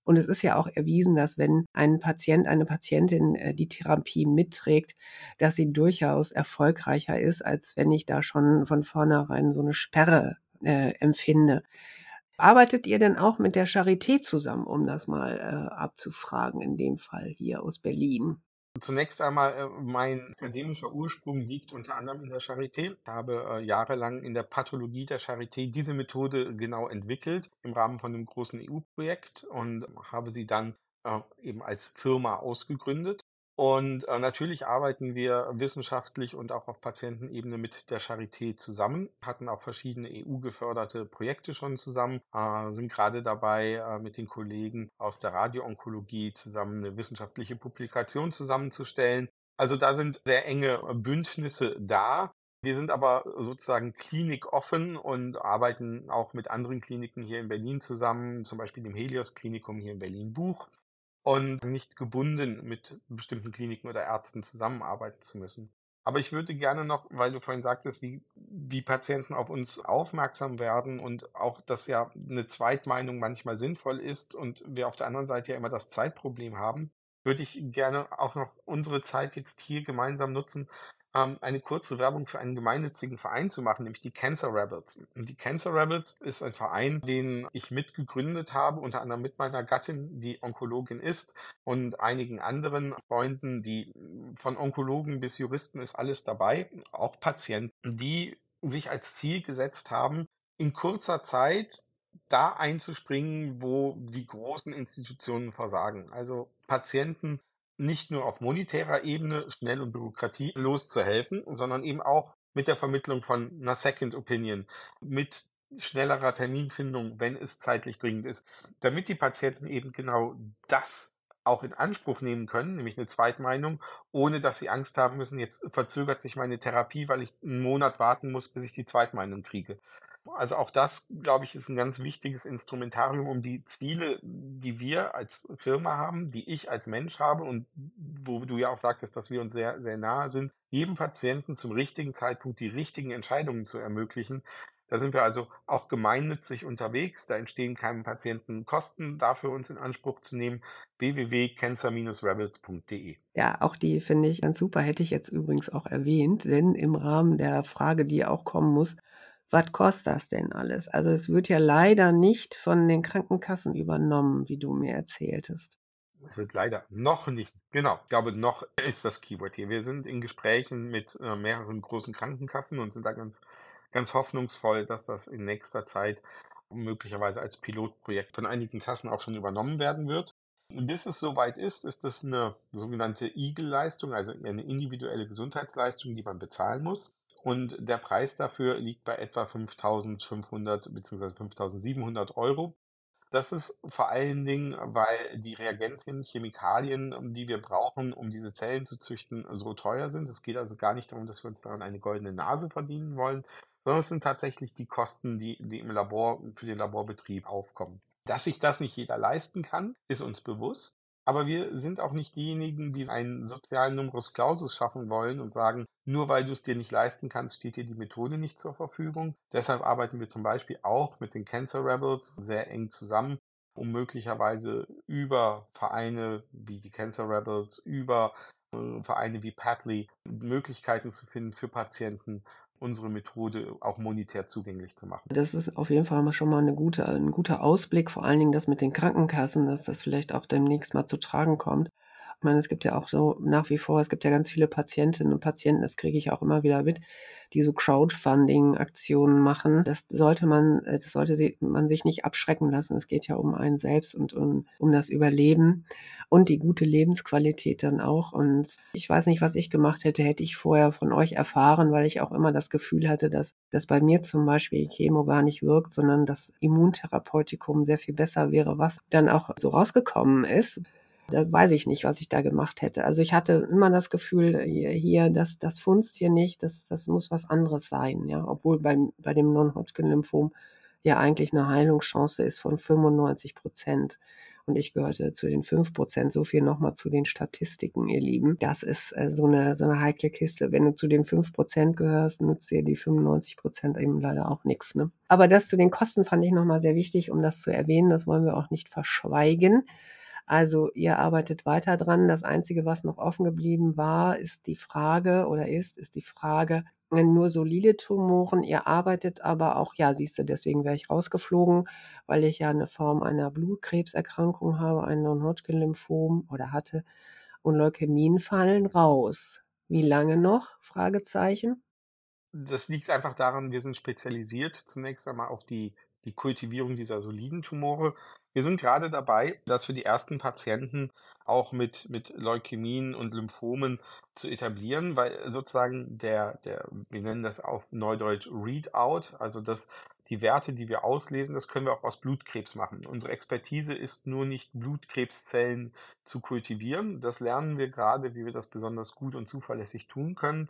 und es ist ja auch erwiesen, dass wenn ein Patient, eine Patientin äh, die Therapie mitträgt, dass sie durchaus erfolgreicher ist, als wenn ich da schon von vornherein so eine Sperre äh, empfinde. Arbeitet ihr denn auch mit der Charité zusammen, um das mal äh, abzufragen, in dem Fall hier aus Berlin? Zunächst einmal, äh, mein akademischer Ursprung liegt unter anderem in der Charité. Ich habe äh, jahrelang in der Pathologie der Charité diese Methode genau entwickelt im Rahmen von einem großen EU-Projekt und habe sie dann äh, eben als Firma ausgegründet. Und äh, natürlich arbeiten wir wissenschaftlich und auch auf Patientenebene mit der Charité zusammen, hatten auch verschiedene EU-geförderte Projekte schon zusammen, äh, sind gerade dabei, äh, mit den Kollegen aus der Radioonkologie zusammen eine wissenschaftliche Publikation zusammenzustellen. Also da sind sehr enge Bündnisse da. Wir sind aber sozusagen klinikoffen und arbeiten auch mit anderen Kliniken hier in Berlin zusammen, zum Beispiel dem Helios Klinikum hier in Berlin-Buch und nicht gebunden mit bestimmten Kliniken oder Ärzten zusammenarbeiten zu müssen. Aber ich würde gerne noch, weil du vorhin sagtest, wie, wie Patienten auf uns aufmerksam werden und auch, dass ja eine Zweitmeinung manchmal sinnvoll ist und wir auf der anderen Seite ja immer das Zeitproblem haben, würde ich gerne auch noch unsere Zeit jetzt hier gemeinsam nutzen, ähm, eine kurze Werbung für einen gemeinnützigen Verein zu machen, nämlich die Cancer Rebels. Und die Cancer Rebels ist ein Verein, den ich mitgegründet habe, unter anderem mit meiner Gattin, die Onkologin ist, und einigen anderen Freunden, die von Onkologen bis Juristen ist alles dabei, auch Patienten, die sich als Ziel gesetzt haben, in kurzer Zeit da einzuspringen, wo die großen Institutionen versagen. Also Patienten nicht nur auf monetärer Ebene schnell und bürokratielos zu helfen, sondern eben auch mit der Vermittlung von einer Second Opinion, mit schnellerer Terminfindung, wenn es zeitlich dringend ist, damit die Patienten eben genau das auch in Anspruch nehmen können, nämlich eine Zweitmeinung, ohne dass sie Angst haben müssen, jetzt verzögert sich meine Therapie, weil ich einen Monat warten muss, bis ich die Zweitmeinung kriege. Also auch das, glaube ich, ist ein ganz wichtiges Instrumentarium, um die Ziele, die wir als Firma haben, die ich als Mensch habe und wo du ja auch sagtest, dass wir uns sehr, sehr nahe sind, jedem Patienten zum richtigen Zeitpunkt die richtigen Entscheidungen zu ermöglichen. Da sind wir also auch gemeinnützig unterwegs. Da entstehen keinem Patienten Kosten, dafür uns in Anspruch zu nehmen. www.cancer-rebels.de. Ja, auch die finde ich ganz super. Hätte ich jetzt übrigens auch erwähnt, denn im Rahmen der Frage, die auch kommen muss, was kostet das denn alles? Also es wird ja leider nicht von den Krankenkassen übernommen, wie du mir erzähltest. Es wird leider noch nicht, genau, ich glaube, noch ist das Keyword hier. Wir sind in Gesprächen mit äh, mehreren großen Krankenkassen und sind da ganz, ganz hoffnungsvoll, dass das in nächster Zeit möglicherweise als Pilotprojekt von einigen Kassen auch schon übernommen werden wird. Bis es soweit ist, ist das eine sogenannte Eagle-Leistung, also eine individuelle Gesundheitsleistung, die man bezahlen muss. Und der Preis dafür liegt bei etwa 5.500 bzw. 5.700 Euro. Das ist vor allen Dingen, weil die Reagenzien, Chemikalien, die wir brauchen, um diese Zellen zu züchten, so teuer sind. Es geht also gar nicht darum, dass wir uns daran eine goldene Nase verdienen wollen, sondern es sind tatsächlich die Kosten, die, die im Labor für den Laborbetrieb aufkommen. Dass sich das nicht jeder leisten kann, ist uns bewusst. Aber wir sind auch nicht diejenigen, die einen sozialen Numerus Clausus schaffen wollen und sagen, nur weil du es dir nicht leisten kannst, steht dir die Methode nicht zur Verfügung. Deshalb arbeiten wir zum Beispiel auch mit den Cancer Rebels sehr eng zusammen, um möglicherweise über Vereine wie die Cancer Rebels, über äh, Vereine wie Padley Möglichkeiten zu finden für Patienten, unsere Methode auch monetär zugänglich zu machen. Das ist auf jeden Fall schon mal eine gute, ein guter Ausblick, vor allen Dingen das mit den Krankenkassen, dass das vielleicht auch demnächst mal zu tragen kommt. Ich meine, es gibt ja auch so nach wie vor, es gibt ja ganz viele Patientinnen und Patienten, das kriege ich auch immer wieder mit, die so Crowdfunding-Aktionen machen. Das sollte man, das sollte man sich nicht abschrecken lassen. Es geht ja um einen selbst und um, um das Überleben. Und die gute Lebensqualität dann auch. Und ich weiß nicht, was ich gemacht hätte, hätte ich vorher von euch erfahren, weil ich auch immer das Gefühl hatte, dass, dass bei mir zum Beispiel Chemo gar nicht wirkt, sondern das Immuntherapeutikum sehr viel besser wäre, was dann auch so rausgekommen ist. Da weiß ich nicht, was ich da gemacht hätte. Also ich hatte immer das Gefühl, hier, das, das funzt hier nicht, das, das muss was anderes sein, ja. Obwohl beim, bei dem Non-Hodgkin-Lymphom ja eigentlich eine Heilungschance ist von 95 Prozent. Und ich gehörte zu den 5 Prozent. So viel nochmal zu den Statistiken, ihr Lieben. Das ist äh, so, eine, so eine heikle Kiste. Wenn du zu den 5 Prozent gehörst, nutzt dir die 95 Prozent eben leider auch nichts. Ne? Aber das zu den Kosten fand ich nochmal sehr wichtig, um das zu erwähnen. Das wollen wir auch nicht verschweigen. Also ihr arbeitet weiter dran. Das Einzige, was noch offen geblieben war, ist die Frage oder ist, ist die Frage, nur solide Tumoren. Ihr arbeitet aber auch, ja, siehst du, deswegen wäre ich rausgeflogen, weil ich ja eine Form einer Blutkrebserkrankung habe, ein Non-Hodgkin-Lymphom oder hatte und Leukämien fallen raus. Wie lange noch? Fragezeichen. Das liegt einfach daran, wir sind spezialisiert zunächst einmal auf die die Kultivierung dieser soliden Tumore. Wir sind gerade dabei, das für die ersten Patienten auch mit, mit Leukämien und Lymphomen zu etablieren, weil sozusagen der, der, wir nennen das auf Neudeutsch Readout, also das, die Werte, die wir auslesen, das können wir auch aus Blutkrebs machen. Unsere Expertise ist nur nicht Blutkrebszellen zu kultivieren. Das lernen wir gerade, wie wir das besonders gut und zuverlässig tun können.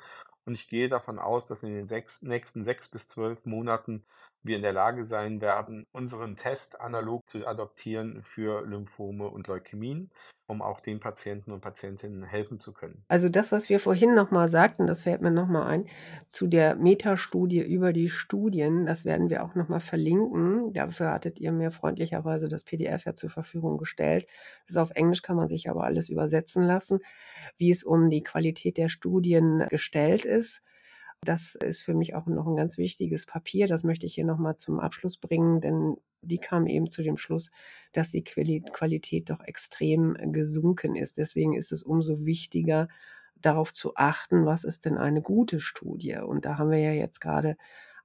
Und ich gehe davon aus, dass in den sechs, nächsten sechs bis zwölf Monaten wir in der Lage sein werden, unseren Test analog zu adoptieren für Lymphome und Leukämien, um auch den Patienten und Patientinnen helfen zu können. Also das, was wir vorhin nochmal sagten, das fällt mir nochmal ein, zu der Metastudie über die Studien, das werden wir auch nochmal verlinken. Dafür hattet ihr mir freundlicherweise das PDF ja zur Verfügung gestellt. Ist auf Englisch, kann man sich aber alles übersetzen lassen, wie es um die Qualität der Studien gestellt ist. Das ist für mich auch noch ein ganz wichtiges Papier. Das möchte ich hier nochmal zum Abschluss bringen, denn die kam eben zu dem Schluss, dass die Qualität doch extrem gesunken ist. Deswegen ist es umso wichtiger, darauf zu achten, was ist denn eine gute Studie. Und da haben wir ja jetzt gerade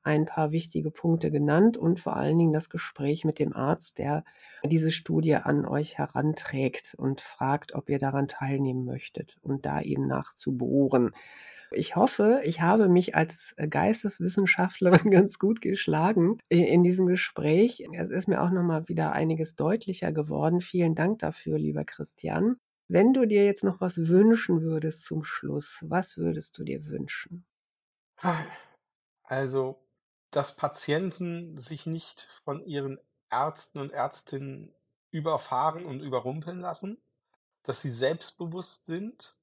ein paar wichtige Punkte genannt und vor allen Dingen das Gespräch mit dem Arzt, der diese Studie an euch heranträgt und fragt, ob ihr daran teilnehmen möchtet und da eben nachzubohren. Ich hoffe, ich habe mich als Geisteswissenschaftlerin ganz gut geschlagen in diesem Gespräch. Es ist mir auch nochmal wieder einiges deutlicher geworden. Vielen Dank dafür, lieber Christian. Wenn du dir jetzt noch was wünschen würdest zum Schluss, was würdest du dir wünschen? Also, dass Patienten sich nicht von ihren Ärzten und Ärztinnen überfahren und überrumpeln lassen, dass sie selbstbewusst sind,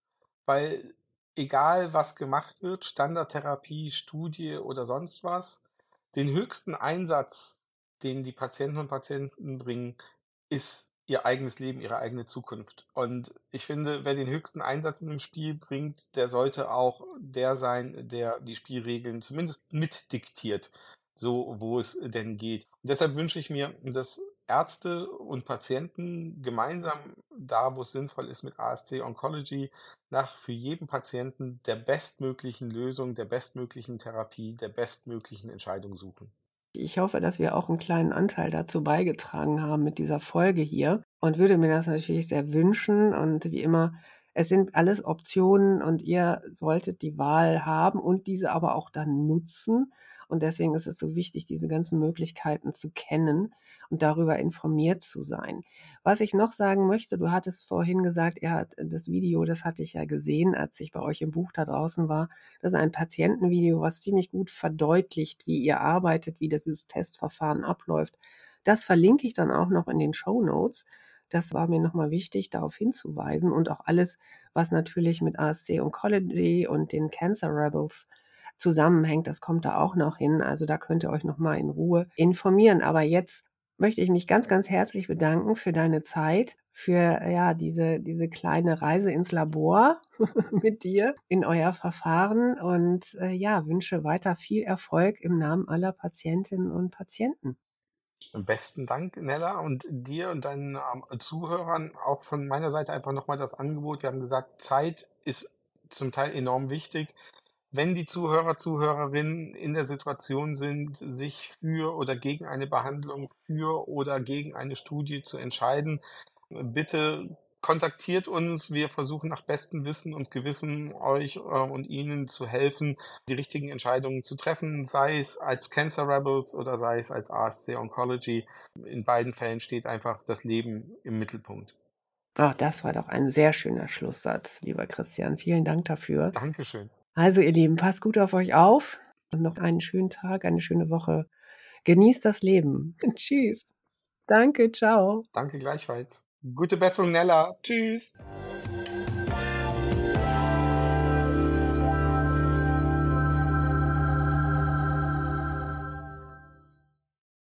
weil egal was gemacht wird, Standardtherapie, Studie oder sonst was, den höchsten Einsatz, den die Patienten und Patienten bringen, ist ihr eigenes Leben, ihre eigene Zukunft. Und ich finde, wer den höchsten Einsatz in dem Spiel bringt, der sollte auch der sein, der die Spielregeln zumindest mitdiktiert, so wo es denn geht. Und deshalb wünsche ich mir, dass Ärzte und Patienten gemeinsam da, wo es sinnvoll ist, mit ASC Oncology nach für jeden Patienten der bestmöglichen Lösung, der bestmöglichen Therapie, der bestmöglichen Entscheidung suchen. Ich hoffe, dass wir auch einen kleinen Anteil dazu beigetragen haben mit dieser Folge hier und würde mir das natürlich sehr wünschen. Und wie immer, es sind alles Optionen und ihr solltet die Wahl haben und diese aber auch dann nutzen. Und deswegen ist es so wichtig, diese ganzen Möglichkeiten zu kennen und darüber informiert zu sein. Was ich noch sagen möchte, du hattest vorhin gesagt, er hat das Video, das hatte ich ja gesehen, als ich bei euch im Buch da draußen war. Das ist ein Patientenvideo, was ziemlich gut verdeutlicht, wie ihr arbeitet, wie dieses Testverfahren abläuft. Das verlinke ich dann auch noch in den Show Notes. Das war mir nochmal wichtig, darauf hinzuweisen und auch alles, was natürlich mit ASC Oncology und den Cancer Rebels zusammenhängt, das kommt da auch noch hin. Also da könnt ihr euch nochmal in Ruhe informieren. Aber jetzt möchte ich mich ganz, ganz herzlich bedanken für deine Zeit, für ja diese, diese kleine Reise ins Labor mit dir in euer Verfahren und äh, ja, wünsche weiter viel Erfolg im Namen aller Patientinnen und Patienten. Besten Dank, Nella, und dir und deinen ähm, Zuhörern auch von meiner Seite einfach nochmal das Angebot. Wir haben gesagt, Zeit ist zum Teil enorm wichtig. Wenn die Zuhörer, Zuhörerinnen in der Situation sind, sich für oder gegen eine Behandlung, für oder gegen eine Studie zu entscheiden, bitte kontaktiert uns. Wir versuchen nach bestem Wissen und Gewissen euch äh, und Ihnen zu helfen, die richtigen Entscheidungen zu treffen, sei es als Cancer Rebels oder sei es als ASC Oncology. In beiden Fällen steht einfach das Leben im Mittelpunkt. Oh, das war doch ein sehr schöner Schlusssatz, lieber Christian. Vielen Dank dafür. Dankeschön. Also, ihr Lieben, passt gut auf euch auf und noch einen schönen Tag, eine schöne Woche. Genießt das Leben. Tschüss. Danke, ciao. Danke gleichfalls. Gute Besserung, Nella. Tschüss.